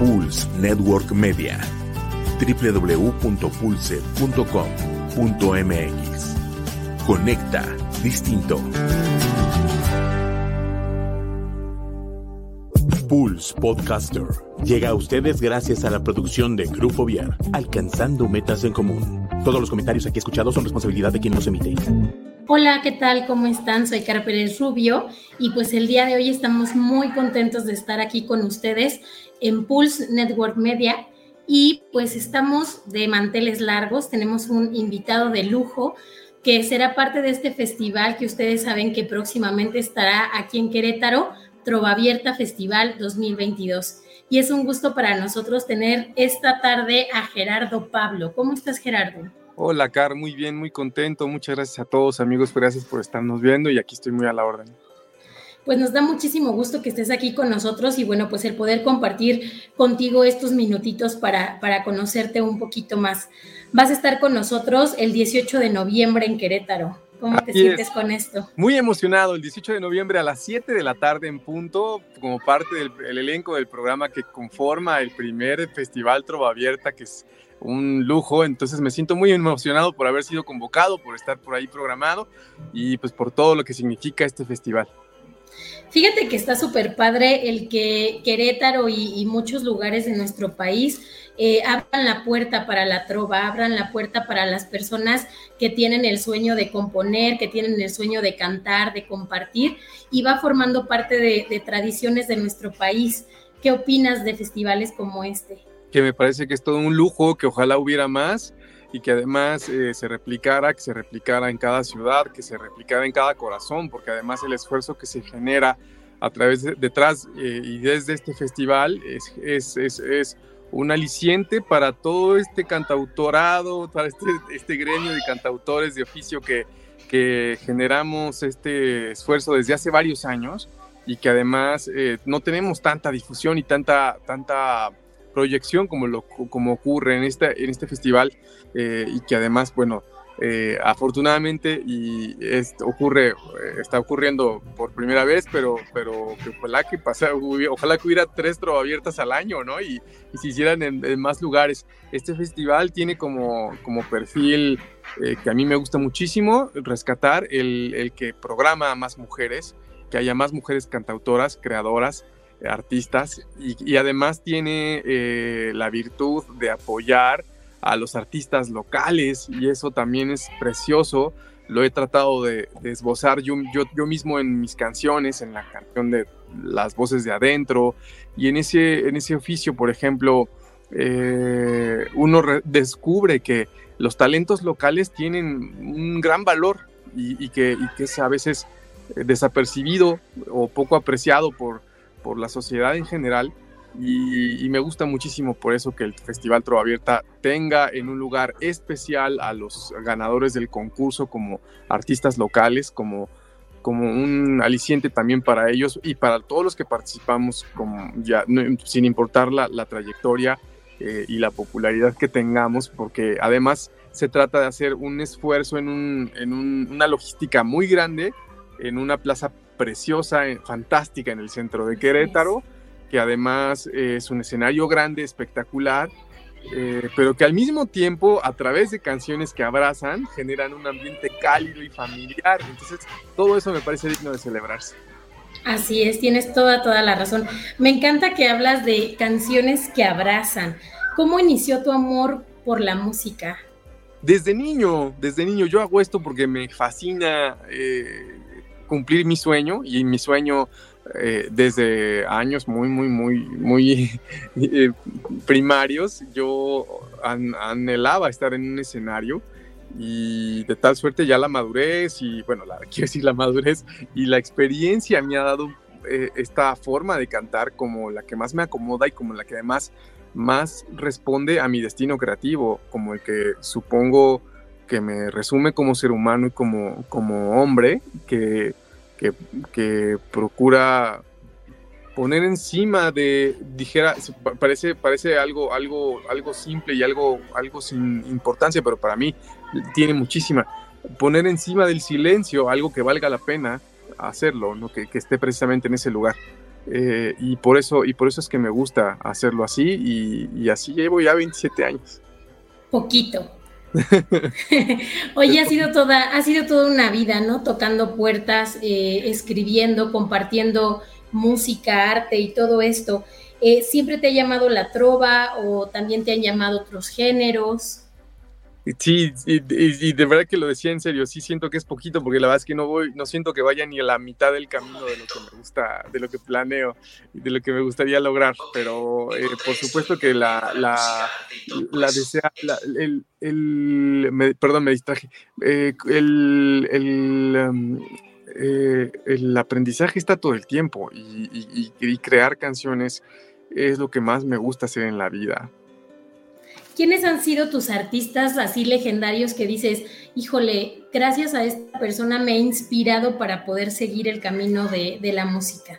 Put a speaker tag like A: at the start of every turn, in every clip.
A: Pulse Network Media. www.pulse.com.mx. Conecta distinto. Pulse Podcaster llega a ustedes gracias a la producción de Grupo Viar, alcanzando metas en común. Todos los comentarios aquí escuchados son responsabilidad de quien los emite.
B: Hola, ¿qué tal? ¿Cómo están? Soy Cara Pérez Rubio y pues el día de hoy estamos muy contentos de estar aquí con ustedes en Pulse Network Media y pues estamos de manteles largos, tenemos un invitado de lujo que será parte de este festival que ustedes saben que próximamente estará aquí en Querétaro, Trova Abierta Festival 2022. Y es un gusto para nosotros tener esta tarde a Gerardo Pablo. ¿Cómo estás, Gerardo?
C: Hola, Car, muy bien, muy contento. Muchas gracias a todos, amigos. Gracias por estarnos viendo y aquí estoy muy a la orden.
B: Pues nos da muchísimo gusto que estés aquí con nosotros y bueno, pues el poder compartir contigo estos minutitos para, para conocerte un poquito más. Vas a estar con nosotros el 18 de noviembre en Querétaro. ¿Cómo te sientes con esto?
C: Muy emocionado, el 18 de noviembre a las 7 de la tarde en punto, como parte del elenco del programa que conforma el primer festival Trova Abierta, que es un lujo, entonces me siento muy emocionado por haber sido convocado, por estar por ahí programado y pues por todo lo que significa este festival.
B: Fíjate que está súper padre el que Querétaro y, muchos lugares de nuestro país eh, abran la puerta para la trova, abran la puerta para las personas que tienen el sueño de componer, que tienen el sueño de cantar, de compartir y va formando parte de tradiciones de nuestro país. ¿Qué opinas de festivales como este?
C: Que me parece que es todo un lujo, que ojalá hubiera más y que además eh, se replicara, que se replicara en cada ciudad, que se replicara en cada corazón, porque además el esfuerzo que se genera a través de, detrás eh, y desde este festival es, es, es, es, un aliciente para todo este cantautorado, para este, este gremio de cantautores de oficio que, que generamos este esfuerzo desde hace varios años y que además eh, no tenemos tanta difusión y tanta, tanta proyección como, lo, como ocurre en, esta, en este festival eh, y que además, bueno, eh, afortunadamente y esto ocurre, eh, está ocurriendo por primera vez, pero, pero ojalá que pasa, ojalá que hubiera tres abiertas al año, ¿no? Y, y se hicieran en, más lugares. Este festival tiene como, como perfil que a mí me gusta muchísimo, rescatar el, el que programa a más mujeres, que haya más mujeres cantautoras, creadoras, artistas y, además tiene eh, la virtud de apoyar a los artistas locales y eso también es precioso. Lo he tratado de, esbozar yo, yo, mismo en mis canciones, en la canción de las voces de adentro y en ese, en ese oficio, por ejemplo, eh, uno descubre que los talentos locales tienen un gran valor y, que, y que es a veces desapercibido o poco apreciado por, por la sociedad en general y, me gusta muchísimo por eso que el Festival Trova Abierta tenga en un lugar especial a los ganadores del concurso como artistas locales, como, como un aliciente también para ellos y para todos los que participamos, como ya, sin importar la, la trayectoria eh, y la popularidad que tengamos, porque además se trata de hacer un esfuerzo en, un, en una logística muy grande en una plaza preciosa, eh, fantástica en el centro de Querétaro, que además es un escenario grande, espectacular, eh, pero que al mismo tiempo, a través de canciones que abrazan, generan un ambiente cálido y familiar. Entonces, todo eso me parece digno de celebrarse.
B: Así es, tienes toda, toda la razón. Me encanta que hablas de canciones que abrazan. ¿Cómo inició tu amor por la música?
C: Desde niño, desde niño, yo hago esto porque me fascina eh, cumplir mi sueño y mi sueño eh, desde años muy, muy, muy, muy eh, primarios, yo anhelaba estar en un escenario y de tal suerte ya la madurez y bueno, la, quiero decir la madurez y la experiencia me ha dado eh, esta forma de cantar como la que más me acomoda y como la que además más responde a mi destino creativo, como el que supongo que me resume como ser humano y como, como hombre, que, que, procura poner encima de, dijera, parece, parece algo, algo, algo simple y algo, algo sin importancia, pero para mí tiene muchísima. Poner encima del silencio algo que valga la pena hacerlo, ¿no? que, que esté precisamente en ese lugar. eh, y, por eso, y por eso es que me gusta hacerlo así y, y así llevo ya 27 años.
B: Poquito. Oye, ha sido toda, ha sido toda una vida, ¿no? Tocando puertas, eh, escribiendo, compartiendo música, arte y todo esto. Eh, ¿Siempre te ha llamado la trova o también te han llamado otros géneros?
C: Sí, y, de verdad que lo decía en serio, sí siento que es poquito, porque la verdad es que no voy, no siento que vaya ni a la mitad del camino de lo que me gusta, de lo que planeo y de lo que me gustaría lograr, pero eh, por supuesto que la, la, la desea, el, el perdón, me distraje, eh, el, el, um, eh, el, aprendizaje está todo el tiempo y, y crear canciones es lo que más me gusta hacer en la vida.
B: ¿Quiénes han sido tus artistas así legendarios que dices, híjole, gracias a esta persona me he inspirado para poder seguir el camino de, la música?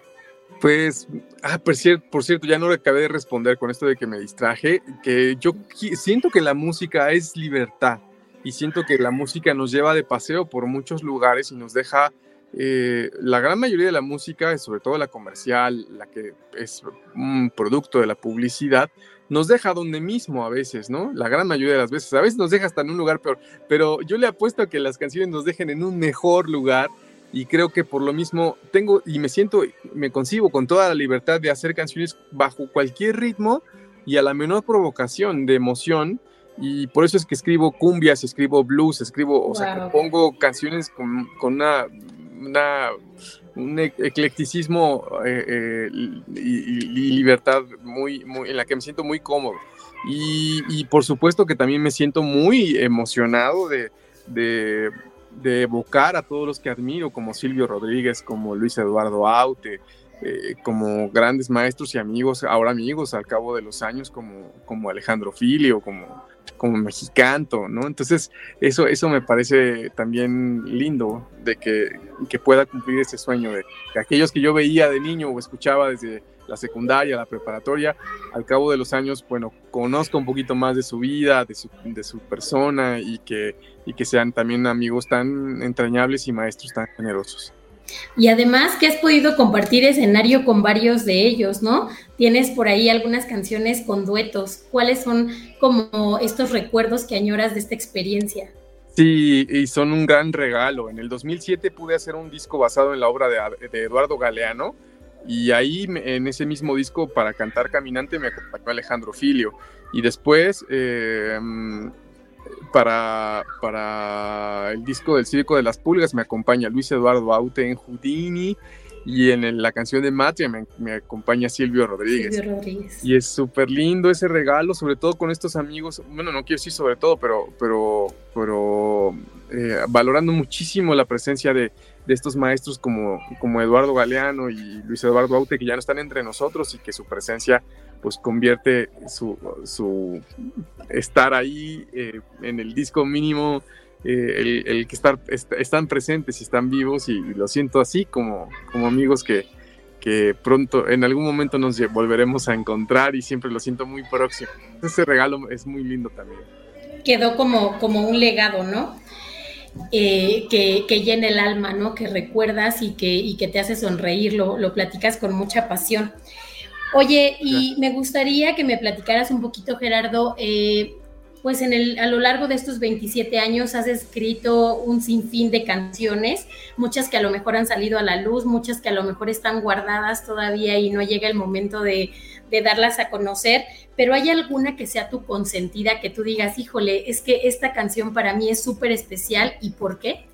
C: Pues, ah, por cierto, por cierto, ya no le acabé de responder con esto de que me distraje, que yo siento que la música es libertad y siento que la música nos lleva de paseo por muchos lugares y nos deja eh, la gran mayoría de la música, sobre todo la comercial, la que es un producto de la publicidad, nos deja donde mismo a veces, ¿no? La gran mayoría de las veces. A veces nos deja hasta en un lugar peor, pero yo le apuesto a que las canciones nos dejen en un mejor lugar y creo que por lo mismo tengo y me siento, me concibo con toda la libertad de hacer canciones bajo cualquier ritmo y a la menor provocación de emoción. Y por eso es que escribo cumbias, escribo blues, escribo, o sea, pongo canciones con, con una, un e-, eclecticismo eh, eh, y, libertad muy, muy, en la que me siento muy cómodo. Y, por supuesto que también me siento muy emocionado de, de, evocar a todos los que admiro, como Silvio Rodríguez, como Luis Eduardo Aute, eh, como grandes maestros y amigos, ahora amigos al cabo de los años, como, como Alejandro Filio, como como mexicanto, ¿no? Entonces, eso, eso me parece también lindo de que, que pueda cumplir ese sueño de que aquellos que yo veía de niño o escuchaba desde la secundaria, la preparatoria, al cabo de los años, bueno, conozco un poquito más de su vida, de su, de su persona y que, y que sean también amigos tan entrañables y maestros tan generosos.
B: Y además que has podido compartir escenario con varios de ellos, ¿no? Tienes por ahí algunas canciones con duetos. ¿Cuáles son como estos recuerdos que añoras de esta experiencia?
C: Sí, y son un gran regalo. En el 2007 pude hacer un disco basado en la obra de, Eduardo Galeano y ahí en ese mismo disco para cantar Caminante me acompañó Alejandro Filio. Y después eh, para, para el disco del Circo de las Pulgas me acompaña Luis Eduardo Aute en Houdini y en la canción de Matria me, acompaña Silvio Rodríguez.
B: Silvio Rodríguez.
C: Y es súper lindo ese regalo, sobre todo con estos amigos, bueno, no quiero decir sobre todo, pero, pero, pero eh, valorando muchísimo la presencia de, de estos maestros como, como Eduardo Galeano y Luis Eduardo Aute, que ya no están entre nosotros y que su presencia pues convierte su, su estar ahí eh, en el disco mínimo, eh, el, que estar, están presentes y están vivos y, lo siento así como, como amigos que, que pronto en algún momento nos volveremos a encontrar y siempre lo siento muy próximo. Ese regalo es muy lindo también.
B: Quedó como, como un legado, ¿no? Eh, que, que, llena el alma, ¿no? Que recuerdas y que, y que te hace sonreír, lo, lo platicas con mucha pasión. Oye, y me gustaría que me platicaras un poquito, Gerardo, eh, pues en el, a lo largo de estos 27 años has escrito un sinfín de canciones, muchas que a lo mejor han salido a la luz, muchas que a lo mejor están guardadas todavía y no llega el momento de, de darlas a conocer, pero hay alguna que sea tu consentida, que tú digas, híjole, es que esta canción para mí es súper especial y ¿por qué?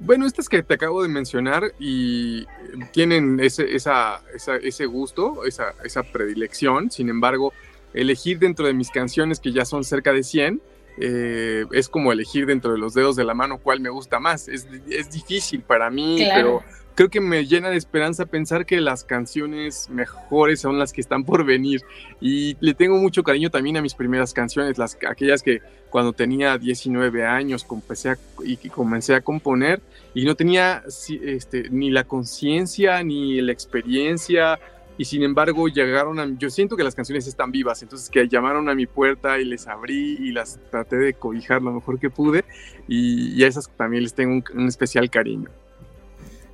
C: Bueno, estas que te acabo de mencionar y tienen ese, esa, ese gusto, esa, esa predilección, sin embargo, elegir dentro de mis canciones, que ya son cerca de 100, eh, es como elegir dentro de los dedos de la mano cuál me gusta más. Es, es difícil para mí, pero creo que me llena de esperanza pensar que las canciones mejores son las que están por venir. Y le tengo mucho cariño también a mis primeras canciones, las, aquellas que cuando tenía 19 años comencé a, y comencé a componer y no tenía este, ni la conciencia ni la experiencia. Y sin embargo llegaron a... Yo siento que las canciones están vivas, entonces que llamaron a mi puerta y les abrí y las traté de cobijar lo mejor que pude y, a esas también les tengo un especial cariño.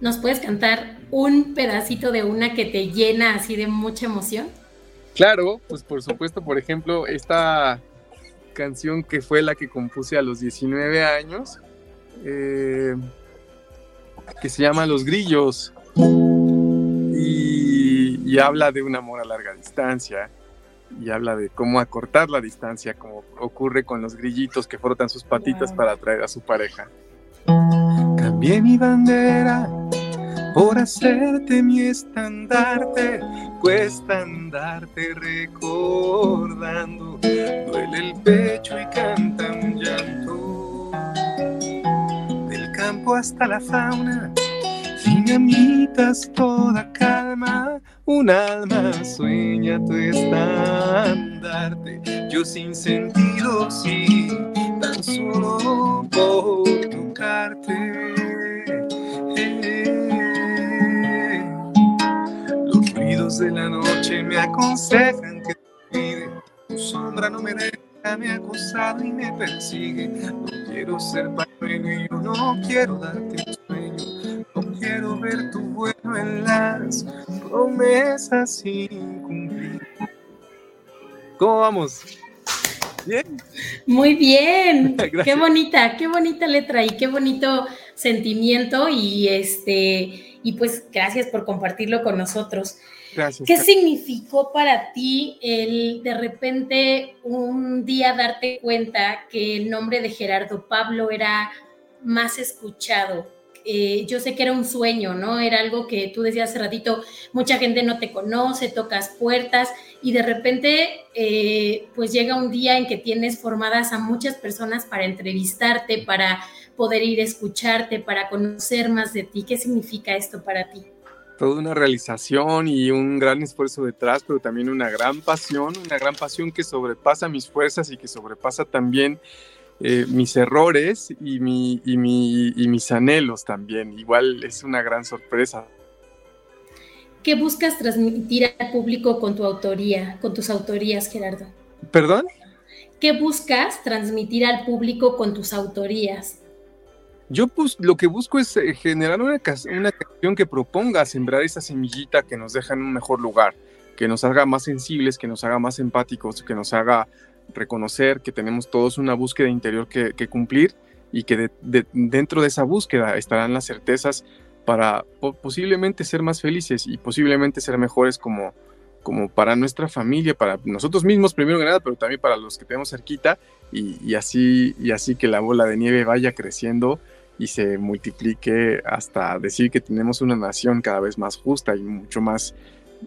B: ¿Nos puedes cantar un pedacito de una que te llena así de mucha emoción?
C: Claro, pues por supuesto, por ejemplo, esta canción que fue la que compuse a los 19 años, eh, que se llama Los Grillos, y habla de un amor a larga distancia, y habla de cómo acortar la distancia, como ocurre con los grillitos que frotan sus patitas para atraer a su pareja. Cambié mi bandera por hacerte mi estandarte, cuesta andarte recordando, duele el pecho y canta un llanto, del campo hasta la fauna amitas toda calma, un alma sueña tu estandarte, yo sin sentido, sí, tan solo por De la noche me aconsejan que te tu sombra no me deja, me ha acosado y me persigue. No quiero ser pañuelo y yo no quiero darte un sueño quiero ver tu vuelo en las promesas sin cumplir. ¿Cómo vamos?
B: ¿Bien? Muy bien. qué bonita, qué bonita letra y qué bonito sentimiento y este y pues gracias por compartirlo con nosotros.
C: Gracias.
B: ¿Qué significó para ti el de repente un día darte cuenta que el nombre de Gerardo Pablo era más escuchado eh, yo sé que era un sueño, ¿no? Era algo que tú decías hace ratito, mucha gente no te conoce, tocas puertas y de repente eh, pues llega un día en que tienes formadas a muchas personas para entrevistarte, para poder ir a escucharte, para conocer más de ti. ¿Qué significa esto para ti?
C: Toda una realización y un gran esfuerzo detrás, pero también una gran pasión, una gran pasión que sobrepasa mis fuerzas y que sobrepasa también eh, mis errores y, mi, y, mi, y mis anhelos también. Igual es una gran sorpresa.
B: ¿Qué buscas transmitir al público con tu autoría, con tus autorías, Gerardo?
C: ¿Perdón?
B: ¿Qué buscas transmitir al público con tus autorías?
C: Yo pues lo que busco es eh, generar una, una canción que proponga sembrar esa semillita que nos deja en un mejor lugar, que nos haga más sensibles, que nos haga más empáticos, que nos haga reconocer que tenemos todos una búsqueda interior que, cumplir y que dentro de esa búsqueda estarán las certezas para posiblemente ser más felices y posiblemente ser mejores como, como para nuestra familia, para nosotros mismos primero que nada, pero también para los que tenemos cerquita y, así, y así que la bola de nieve vaya creciendo y se multiplique hasta decir que tenemos una nación cada vez más justa y mucho más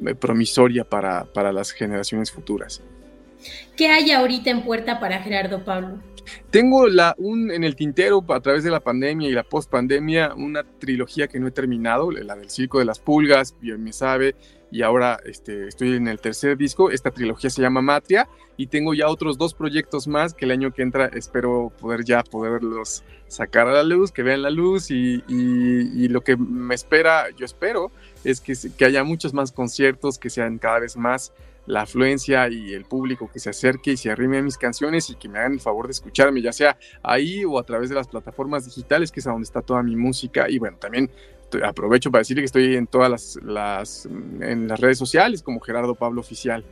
C: eh, promisoria para, para las generaciones futuras.
B: ¿Qué hay ahorita en puerta para Gerardo Pablo?
C: Tengo la, un, en el tintero a través de la pandemia y la post-pandemia una trilogía que no he terminado, la del Circo de las Pulgas, bien me sabe, y ahora este, estoy en el tercer disco. Esta trilogía se llama Matria y tengo ya otros dos proyectos más que el año que entra espero poder ya poderlos sacar a la luz, que vean la luz y, y, lo que me espera, yo espero, es que, que haya muchos más conciertos, que sean cada vez más la afluencia y el público que se acerque y se arrime a mis canciones y que me hagan el favor de escucharme, ya sea ahí o a través de las plataformas digitales, que es a donde está toda mi música. Y bueno, también aprovecho para decirle que estoy en todas las, en las redes sociales como Gerardo Pablo Oficial.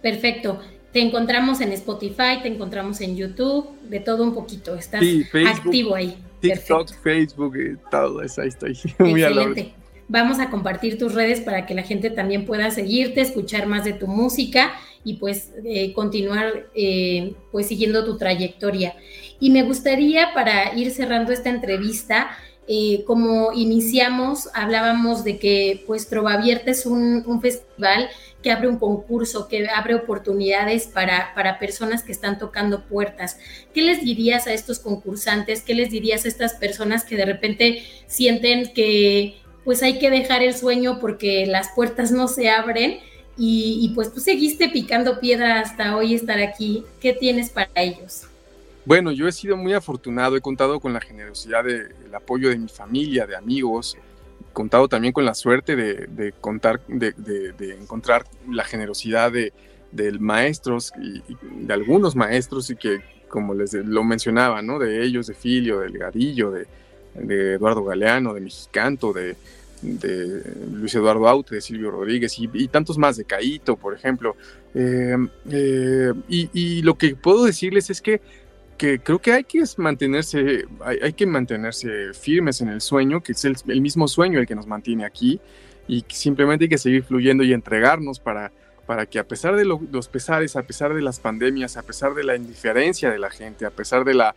B: Perfecto. Te encontramos en Spotify, te encontramos en YouTube, de todo un poquito. Estás activo ahí.
C: TikTok, Facebook, eh, todo eso, ahí estoy. Muy
B: Excelente. Vamos a compartir tus redes para que la gente también pueda seguirte, escuchar más de tu música y pues eh, continuar eh, pues siguiendo tu trayectoria. Y me gustaría para ir cerrando esta entrevista, eh, como iniciamos, hablábamos de que pues Trova Abierta es un, un, festival que abre un concurso, que abre oportunidades para, para personas que están tocando puertas. ¿Qué les dirías a estos concursantes? ¿Qué les dirías a estas personas que de repente sienten que pues hay que dejar el sueño porque las puertas no se abren y, pues tú seguiste picando piedra hasta hoy estar aquí. ¿Qué tienes para ellos?
C: Bueno, yo he sido muy afortunado, he contado con la generosidad del apoyo de mi familia, de amigos, he contado también con la suerte de, contar, de, encontrar la generosidad de, maestros y, de algunos maestros y que, como les lo mencionaba, ¿no? De ellos, de Filio, del Gadillo, de, de Eduardo Galeano, de Mexicanto, de, de Luis Eduardo Aute, de Silvio Rodríguez y, tantos más, de Caito, por ejemplo. Eh, eh, y, lo que puedo decirles es que, que creo que hay que mantenerse, hay, que mantenerse firmes en el sueño, que es el, mismo sueño el que nos mantiene aquí, y simplemente hay que seguir fluyendo y entregarnos para, para que a pesar de los pesares, a pesar de las pandemias, a pesar de la indiferencia de la gente, a pesar de la,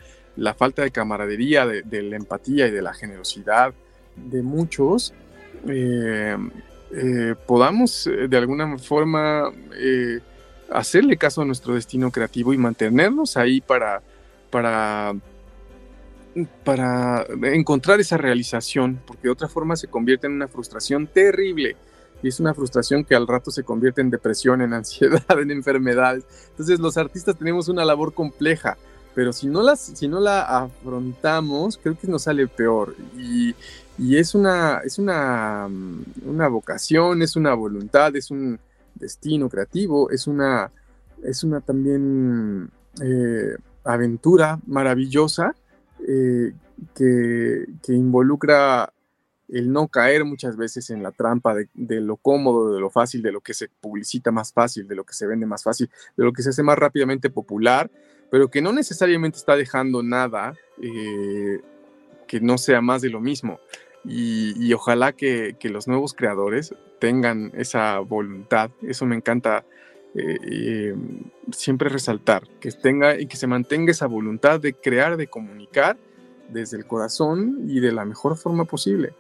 C: falta de camaradería, de, la empatía y de la generosidad de muchos, eh, eh, podamos eh, de alguna forma hacerle caso a nuestro destino creativo y mantenernos ahí para, para, para encontrar esa realización, porque de otra forma se convierte en una frustración terrible. Y es una frustración que al rato se convierte en depresión, en ansiedad, en enfermedades. Entonces los artistas tenemos una labor compleja, pero si no, las, si no la afrontamos, creo que nos sale peor. Y, y es una, es una, mm, una vocación, es una voluntad, es un destino creativo, es una, es una también eh, aventura maravillosa eh, que, que, involucra el no caer muchas veces en la trampa de, lo cómodo, de lo fácil, de lo que se publicita más fácil, de lo que se vende más fácil, de lo que se hace más rápidamente popular, pero que no necesariamente está dejando nada eh, que no sea más de lo mismo. Y, ojalá que, los nuevos creadores tengan esa voluntad. Eso me encanta eh, eh, siempre resaltar, que tenga y que se mantenga esa voluntad de crear, de comunicar desde el corazón y de la mejor forma posible.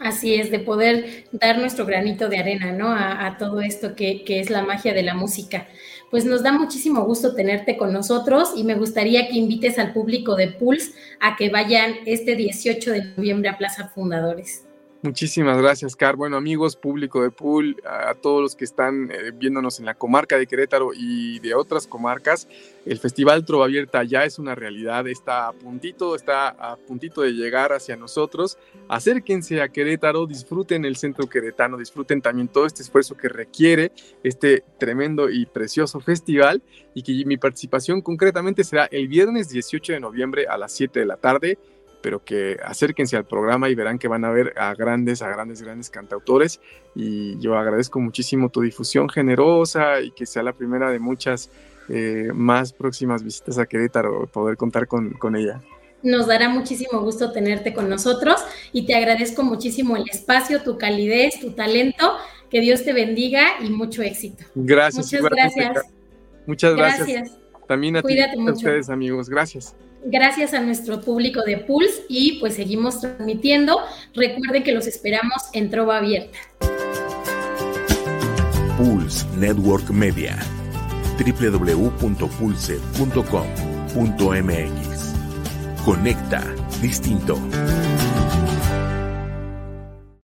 B: Así es, de poder dar nuestro granito de arena, ¿no? A, todo esto que, que, es la magia de la música. Pues nos da muchísimo gusto tenerte con nosotros y me gustaría que invites al público de Pulse a que vayan este 18 de noviembre a Plaza Fundadores.
C: Muchísimas gracias, Car. Bueno, amigos, público de Pool, a, todos los que están eh, viéndonos en la comarca de Querétaro y de otras comarcas, el Festival Trova Abierta ya es una realidad, está a puntito, está a puntito de llegar hacia nosotros. Acérquense a Querétaro, disfruten el centro queretano, disfruten también todo este esfuerzo que requiere este tremendo y precioso festival y que mi participación concretamente será el viernes 18 de noviembre a las 7 de la tarde pero que acérquense al programa y verán que van a ver a grandes, a grandes, grandes cantautores. Y yo agradezco muchísimo tu difusión generosa y que sea la primera de muchas eh, más próximas visitas a Querétaro, poder contar con, con ella.
B: Nos dará muchísimo gusto tenerte con nosotros y te agradezco muchísimo el espacio, tu calidez, tu talento. Que Dios te bendiga y mucho éxito.
C: Gracias.
B: Muchas gracias.
C: Muchas gracias. También a, ti, a ustedes, amigos. Gracias
B: gracias a nuestro público de Pulse y pues seguimos transmitiendo. Recuerden que los esperamos en Trova Abierta.
A: Pulse Network Media www.pulse.com.mx Conecta distinto.